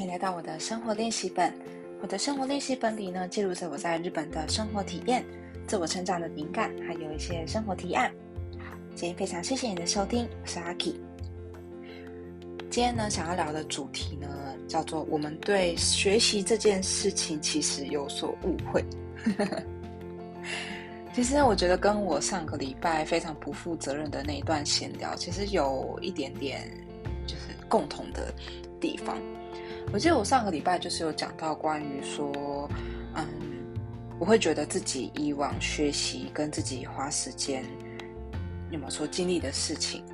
欢迎来到我的生活练习本。我的生活练习本里呢，记录着我在日本的生活体验、自我成长的灵感，还有一些生活提案。今天非常谢谢你的收听，我是阿 K。今天呢，想要聊的主题呢，叫做我们对学习这件事情其实有所误会。其实我觉得跟我上个礼拜非常不负责任的那一段闲聊，其实有一点点就是共同的地方。我记得我上个礼拜就是有讲到关于说，嗯，我会觉得自己以往学习跟自己花时间有没有说经历的事情，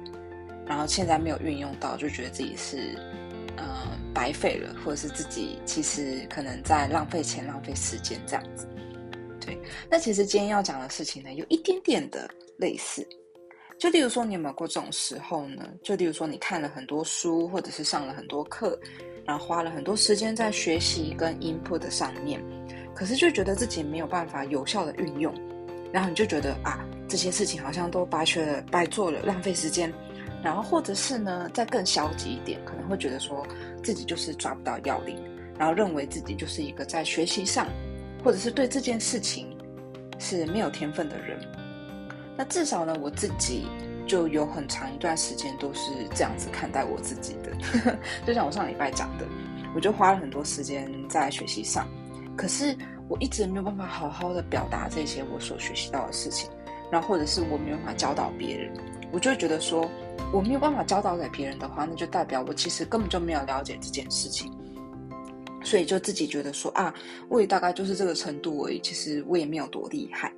然后现在没有运用到，就觉得自己是嗯白费了，或者是自己其实可能在浪费钱、浪费时间这样子。对，那其实今天要讲的事情呢，有一点点的类似。就例如说，你有没有过这种时候呢？就例如说，你看了很多书，或者是上了很多课。然后花了很多时间在学习跟 input 的上面，可是就觉得自己没有办法有效的运用，然后你就觉得啊，这些事情好像都白学了、白做了、浪费时间。然后或者是呢，再更消极一点，可能会觉得说自己就是抓不到要领，然后认为自己就是一个在学习上，或者是对这件事情是没有天分的人。那至少呢，我自己。就有很长一段时间都是这样子看待我自己的，就像我上礼拜讲的，我就花了很多时间在学习上，可是我一直没有办法好好的表达这些我所学习到的事情，然后或者是我没有办法教导别人，我就会觉得说我没有办法教导给别人的话，那就代表我其实根本就没有了解这件事情，所以就自己觉得说啊，我也大概就是这个程度而已，其实我也没有多厉害，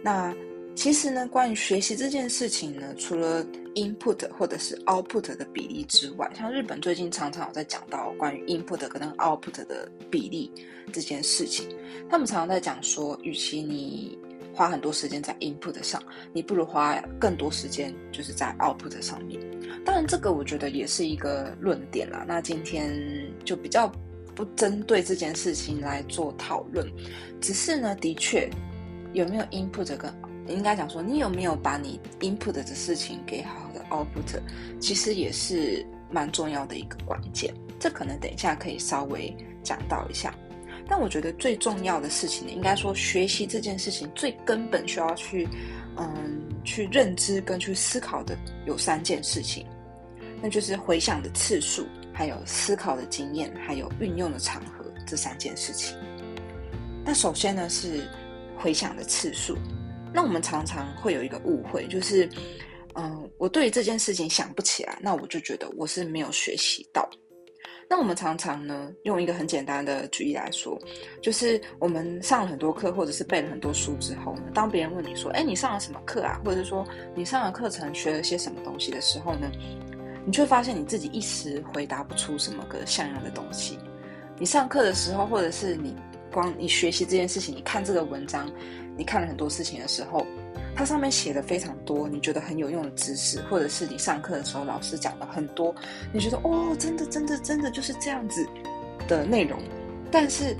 那。其实呢，关于学习这件事情呢，除了 input 或者是 output 的比例之外，像日本最近常常有在讲到关于 input 跟 output 的比例这件事情。他们常常在讲说，与其你花很多时间在 input 上，你不如花更多时间就是在 output 上面。当然，这个我觉得也是一个论点啦。那今天就比较不针对这件事情来做讨论，只是呢，的确有没有 input 跟应该讲说，你有没有把你 input 的事情给好好的 output，其实也是蛮重要的一个关键。这可能等一下可以稍微讲到一下。但我觉得最重要的事情呢，应该说学习这件事情最根本需要去，嗯，去认知跟去思考的有三件事情，那就是回想的次数，还有思考的经验，还有运用的场合这三件事情。那首先呢是回想的次数。那我们常常会有一个误会，就是，嗯，我对于这件事情想不起来，那我就觉得我是没有学习到。那我们常常呢，用一个很简单的举例来说，就是我们上了很多课，或者是背了很多书之后呢，当别人问你说，哎，你上了什么课啊？或者是说你上了课程学了些什么东西的时候呢，你却发现你自己一时回答不出什么个像样的东西。你上课的时候，或者是你光你学习这件事情，你看这个文章。你看了很多事情的时候，它上面写的非常多，你觉得很有用的知识，或者是你上课的时候老师讲了很多，你觉得哦，真的真的真的就是这样子的内容。但是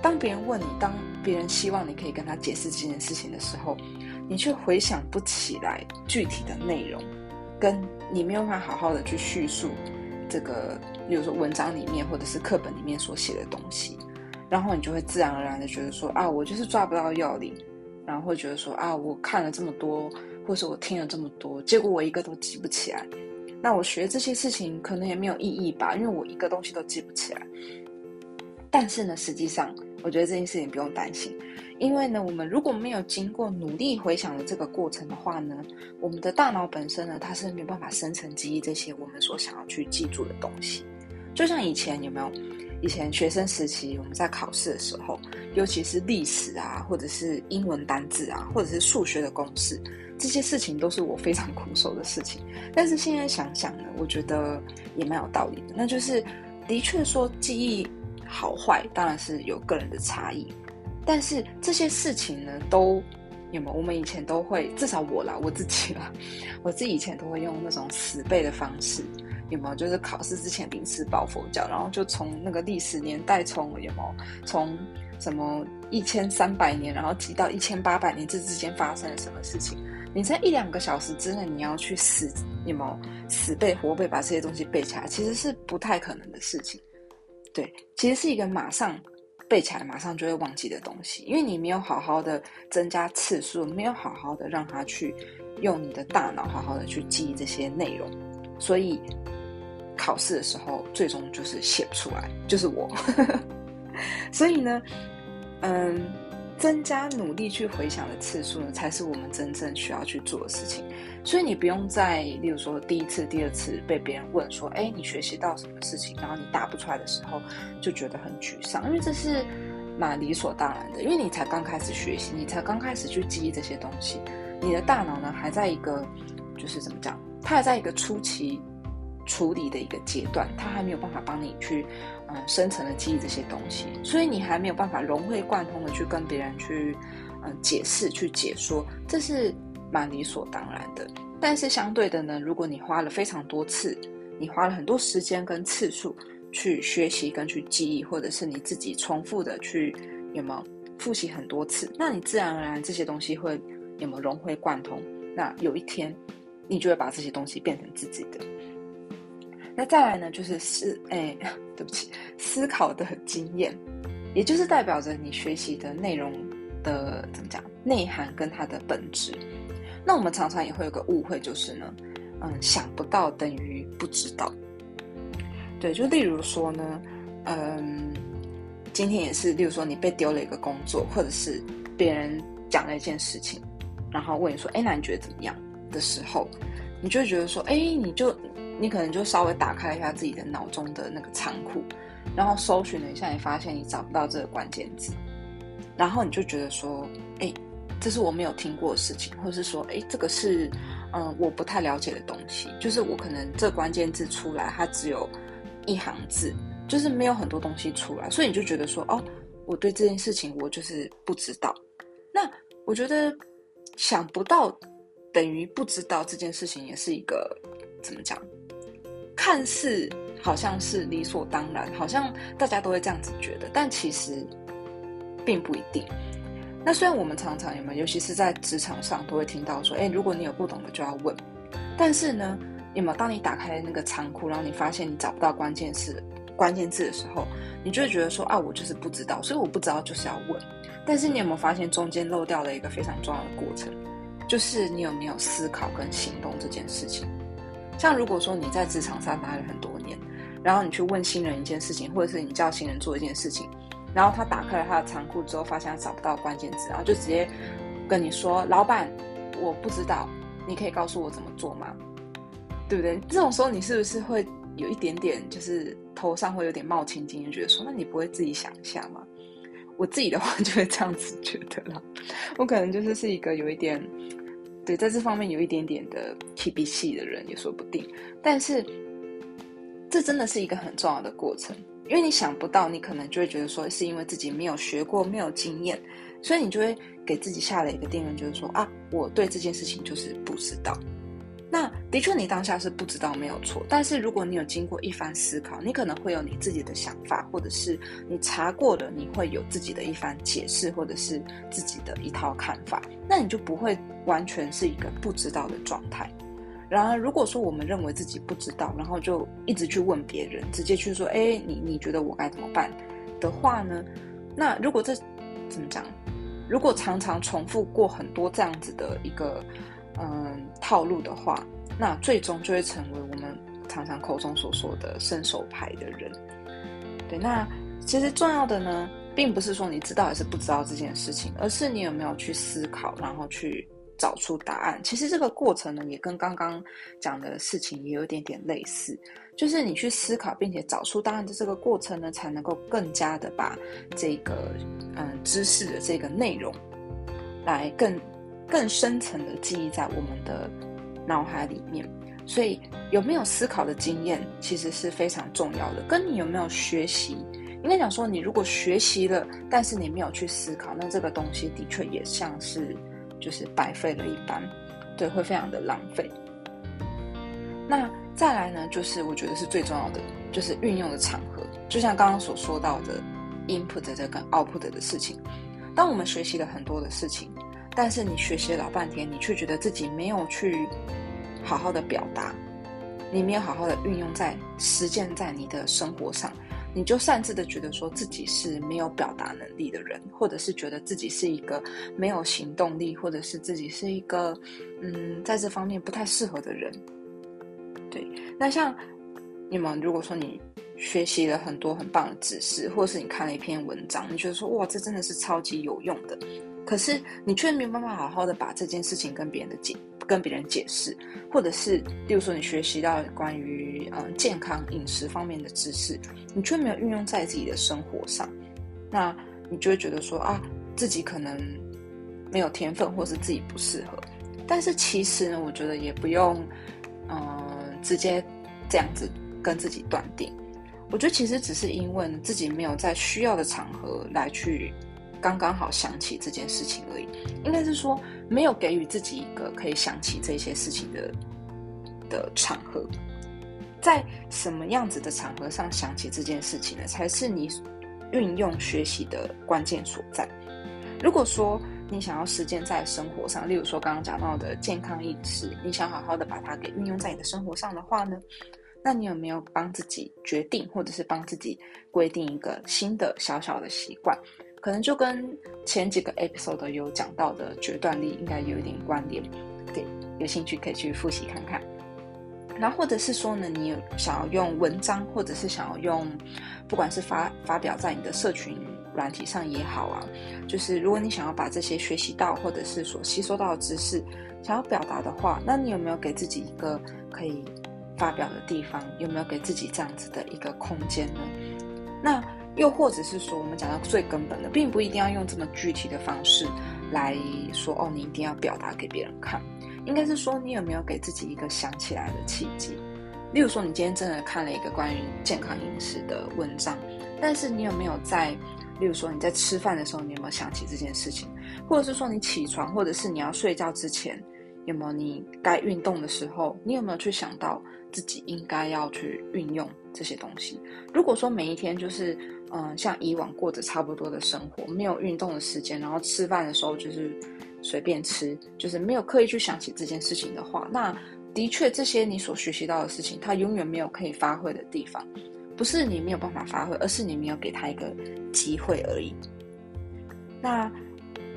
当别人问你，当别人希望你可以跟他解释这件事情的时候，你却回想不起来具体的内容，跟你没有办法好好的去叙述这个，比如说文章里面或者是课本里面所写的东西。然后你就会自然而然的觉得说啊，我就是抓不到要领，然后会觉得说啊，我看了这么多，或是我听了这么多，结果我一个都记不起来。那我学这些事情可能也没有意义吧，因为我一个东西都记不起来。但是呢，实际上我觉得这件事情不用担心，因为呢，我们如果没有经过努力回想的这个过程的话呢，我们的大脑本身呢，它是没办法生成记忆这些我们所想要去记住的东西。就像以前有没有？以前学生时期，我们在考试的时候，尤其是历史啊，或者是英文单字啊，或者是数学的公式，这些事情都是我非常苦手的事情。但是现在想想呢，我觉得也蛮有道理的。那就是，的确说记忆好坏，当然是有个人的差异。但是这些事情呢，都有没有？我们以前都会，至少我啦，我自己啦，我自己以前都会用那种死背的方式。有没有就是考试之前临时抱佛脚，然后就从那个历史年代，从有没有从什么一千三百年，然后提到一千八百年这之间发生了什么事情？你在一两个小时之内，你要去死有没有死背活背把这些东西背起来，其实是不太可能的事情。对，其实是一个马上背起来马上就会忘记的东西，因为你没有好好的增加次数，没有好好的让他去用你的大脑好好的去记忆这些内容，所以考试的时候最终就是写不出来，就是我。所以呢，嗯。增加努力去回想的次数呢，才是我们真正需要去做的事情。所以你不用在，例如说第一次、第二次被别人问说：“哎，你学习到什么事情？”然后你答不出来的时候，就觉得很沮丧，因为这是蛮理所当然的。因为你才刚开始学习，你才刚开始去记忆这些东西，你的大脑呢还在一个，就是怎么讲，它还在一个初期。处理的一个阶段，他还没有办法帮你去，嗯，深层的记忆这些东西，所以你还没有办法融会贯通的去跟别人去，嗯，解释、去解说，这是蛮理所当然的。但是相对的呢，如果你花了非常多次，你花了很多时间跟次数去学习跟去记忆，或者是你自己重复的去有没有复习很多次，那你自然而然这些东西会有没有融会贯通？那有一天，你就会把这些东西变成自己的。那再来呢，就是思，哎，对不起，思考的经验，也就是代表着你学习的内容的怎么讲，内涵跟它的本质。那我们常常也会有个误会，就是呢，嗯，想不到等于不知道。对，就例如说呢，嗯，今天也是，例如说你被丢了一个工作，或者是别人讲了一件事情，然后问你说，哎，那你觉得怎么样的时候，你就会觉得说，哎，你就。你可能就稍微打开一下自己的脑中的那个仓库，然后搜寻了一下，你发现你找不到这个关键字，然后你就觉得说，哎，这是我没有听过的事情，或者是说，哎，这个是，嗯，我不太了解的东西，就是我可能这关键字出来，它只有一行字，就是没有很多东西出来，所以你就觉得说，哦，我对这件事情我就是不知道。那我觉得想不到等于不知道这件事情，也是一个怎么讲？看似好像是理所当然，好像大家都会这样子觉得，但其实并不一定。那虽然我们常常有没有，尤其是在职场上，都会听到说：“哎，如果你有不懂的，就要问。”但是呢，有没有当你打开那个仓库，然后你发现你找不到关键字、关键字的时候，你就会觉得说：“啊，我就是不知道，所以我不知道就是要问。”但是你有没有发现中间漏掉了一个非常重要的过程，就是你有没有思考跟行动这件事情？像如果说你在职场上待了很多年，然后你去问新人一件事情，或者是你叫新人做一件事情，然后他打开了他的仓库之后，发现他找不到关键字，然后就直接跟你说：“老板，我不知道，你可以告诉我怎么做吗？”对不对？这种时候你是不是会有一点点，就是头上会有点冒青筋，就觉得说：“那你不会自己想一下吗？”我自己的话就会这样子觉得了，我可能就是是一个有一点。对，在这方面有一点点的 T B 系的人也说不定，但是这真的是一个很重要的过程，因为你想不到，你可能就会觉得说，是因为自己没有学过，没有经验，所以你就会给自己下了一个定论，就是说啊，我对这件事情就是不知道。那的确，你当下是不知道没有错，但是如果你有经过一番思考，你可能会有你自己的想法，或者是你查过的，你会有自己的一番解释，或者是自己的一套看法，那你就不会完全是一个不知道的状态。然而，如果说我们认为自己不知道，然后就一直去问别人，直接去说，哎，你你觉得我该怎么办的话呢？那如果这怎么讲？如果常常重复过很多这样子的一个。嗯，套路的话，那最终就会成为我们常常口中所说的伸手牌的人。对，那其实重要的呢，并不是说你知道还是不知道这件事情，而是你有没有去思考，然后去找出答案。其实这个过程呢，也跟刚刚讲的事情也有点点类似，就是你去思考并且找出答案的这个过程呢，才能够更加的把这个嗯知识的这个内容来更。更深层的记忆在我们的脑海里面，所以有没有思考的经验其实是非常重要的。跟你有没有学习，应该讲说，你如果学习了，但是你没有去思考，那这个东西的确也像是就是白费了一般，对，会非常的浪费。那再来呢，就是我觉得是最重要的，就是运用的场合，就像刚刚所说到的 input 这跟 output 的事情，当我们学习了很多的事情。但是你学习老半天，你却觉得自己没有去好好的表达，你没有好好的运用在实践在你的生活上，你就擅自的觉得说自己是没有表达能力的人，或者是觉得自己是一个没有行动力，或者是自己是一个嗯在这方面不太适合的人。对，那像你们如果说你学习了很多很棒的知识，或者是你看了一篇文章，你觉得说哇这真的是超级有用的，可是你却没有办法好好的把这件事情跟别人的解。跟别人解释，或者是，例如说你学习到关于嗯健康饮食方面的知识，你却没有运用在自己的生活上，那你就会觉得说啊，自己可能没有天分，或是自己不适合。但是其实呢，我觉得也不用嗯直接这样子跟自己断定。我觉得其实只是因为自己没有在需要的场合来去。刚刚好想起这件事情而已，应该是说没有给予自己一个可以想起这些事情的的场合，在什么样子的场合上想起这件事情呢？才是你运用学习的关键所在。如果说你想要实践在生活上，例如说刚刚讲到的健康饮食，你想好好的把它给运用在你的生活上的话呢，那你有没有帮自己决定，或者是帮自己规定一个新的小小的习惯？可能就跟前几个 episode 有讲到的决断力应该有一点关联，对，有兴趣可以去复习看看。然后或者是说呢，你有想要用文章，或者是想要用，不管是发发表在你的社群软体上也好啊，就是如果你想要把这些学习到或者是所吸收到的知识想要表达的话，那你有没有给自己一个可以发表的地方？有没有给自己这样子的一个空间呢？那。又或者是说，我们讲到最根本的，并不一定要用这么具体的方式来说哦，你一定要表达给别人看。应该是说，你有没有给自己一个想起来的契机？例如说，你今天真的看了一个关于健康饮食的文章，但是你有没有在，例如说你在吃饭的时候，你有没有想起这件事情？或者是说，你起床或者是你要睡觉之前，有没有你该运动的时候，你有没有去想到自己应该要去运用这些东西？如果说每一天就是。嗯，像以往过着差不多的生活，没有运动的时间，然后吃饭的时候就是随便吃，就是没有刻意去想起这件事情的话，那的确这些你所学习到的事情，它永远没有可以发挥的地方。不是你没有办法发挥，而是你没有给他一个机会而已。那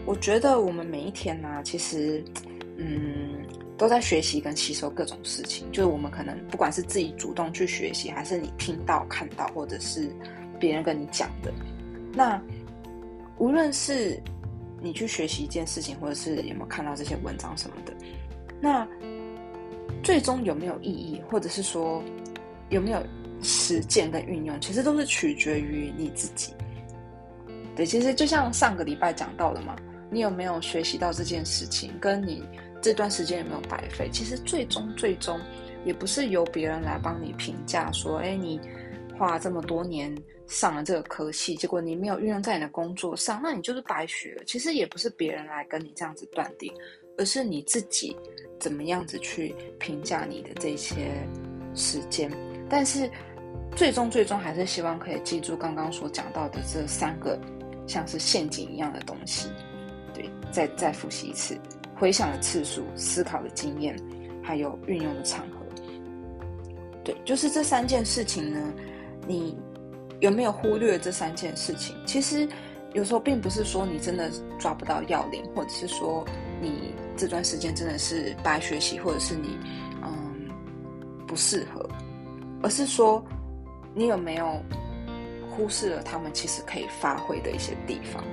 我觉得我们每一天呢，其实嗯都在学习跟吸收各种事情，就是我们可能不管是自己主动去学习，还是你听到、看到，或者是。别人跟你讲的，那无论是你去学习一件事情，或者是有没有看到这些文章什么的，那最终有没有意义，或者是说有没有实践跟运用，其实都是取决于你自己。对，其实就像上个礼拜讲到的嘛，你有没有学习到这件事情，跟你这段时间有没有白费，其实最终最终也不是由别人来帮你评价说，哎，你花这么多年。上了这个科系，结果你没有运用在你的工作上，那你就是白学了。其实也不是别人来跟你这样子断定，而是你自己怎么样子去评价你的这些时间。但是最终最终还是希望可以记住刚刚所讲到的这三个像是陷阱一样的东西。对，再再复习一次，回想的次数、思考的经验，还有运用的场合。对，就是这三件事情呢，你。有没有忽略这三件事情？其实有时候并不是说你真的抓不到要领，或者是说你这段时间真的是白学习，或者是你嗯不适合，而是说你有没有忽视了他们其实可以发挥的一些地方。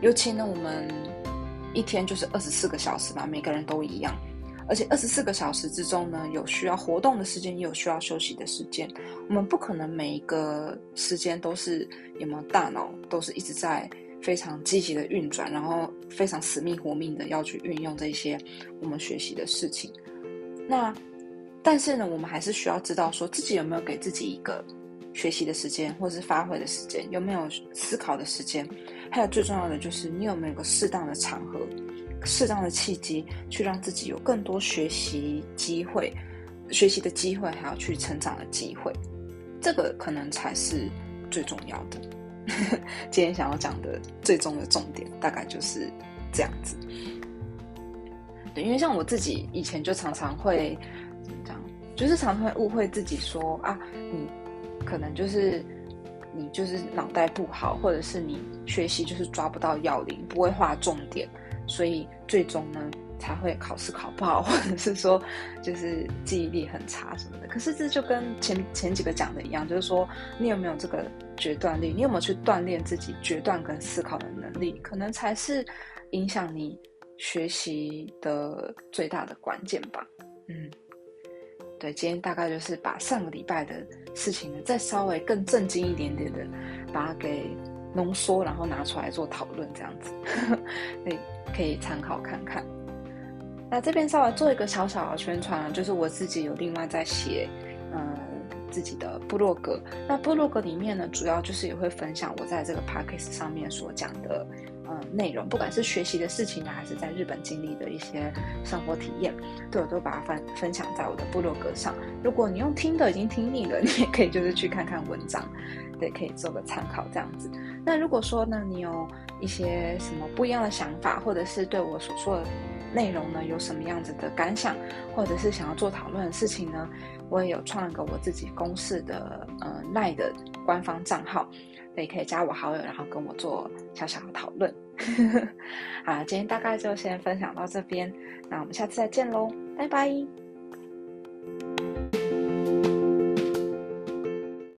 尤其呢，我们一天就是二十四个小时嘛，每个人都一样。而且二十四个小时之中呢，有需要活动的时间，也有需要休息的时间。我们不可能每一个时间都是有没有大脑都是一直在非常积极的运转，然后非常死命活命的要去运用这些我们学习的事情。那但是呢，我们还是需要知道说自己有没有给自己一个学习的时间，或者是发挥的时间，有没有思考的时间，还有最重要的就是你有没有个适当的场合。适当的契机，去让自己有更多学习机会、学习的机会，还有去成长的机会，这个可能才是最重要的。今天想要讲的最终的重点，大概就是这样子。对，因为像我自己以前就常常会怎么讲，就是常常会误会自己说啊，你可能就是你就是脑袋不好，或者是你学习就是抓不到要领，不会画重点，所以最终呢才会考试考不好，或者是说就是记忆力很差什么的。可是这就跟前前几个讲的一样，就是说你有没有这个决断力，你有没有去锻炼自己决断跟思考的能力，可能才是影响你学习的最大的关键吧。嗯。对，今天大概就是把上个礼拜的事情呢，再稍微更震惊一点点的，把它给浓缩，然后拿出来做讨论，这样子，可以可以参考看看。那这边稍微做一个小小的宣传，就是我自己有另外在写，嗯，自己的部落格。那部落格里面呢，主要就是也会分享我在这个 p a c k a g e 上面所讲的。嗯，内容不管是学习的事情呢，还是在日本经历的一些生活体验，对我都把它分分享在我的部落格上。如果你用听的已经听腻了，你也可以就是去看看文章，对，可以做个参考这样子。那如果说呢，你有一些什么不一样的想法，或者是对我所说的内容呢有什么样子的感想，或者是想要做讨论的事情呢，我也有创一个我自己公式的呃赖的官方账号。所以可以加我好友，然后跟我做小小的讨论。啊，今天大概就先分享到这边，那我们下次再见喽，拜拜。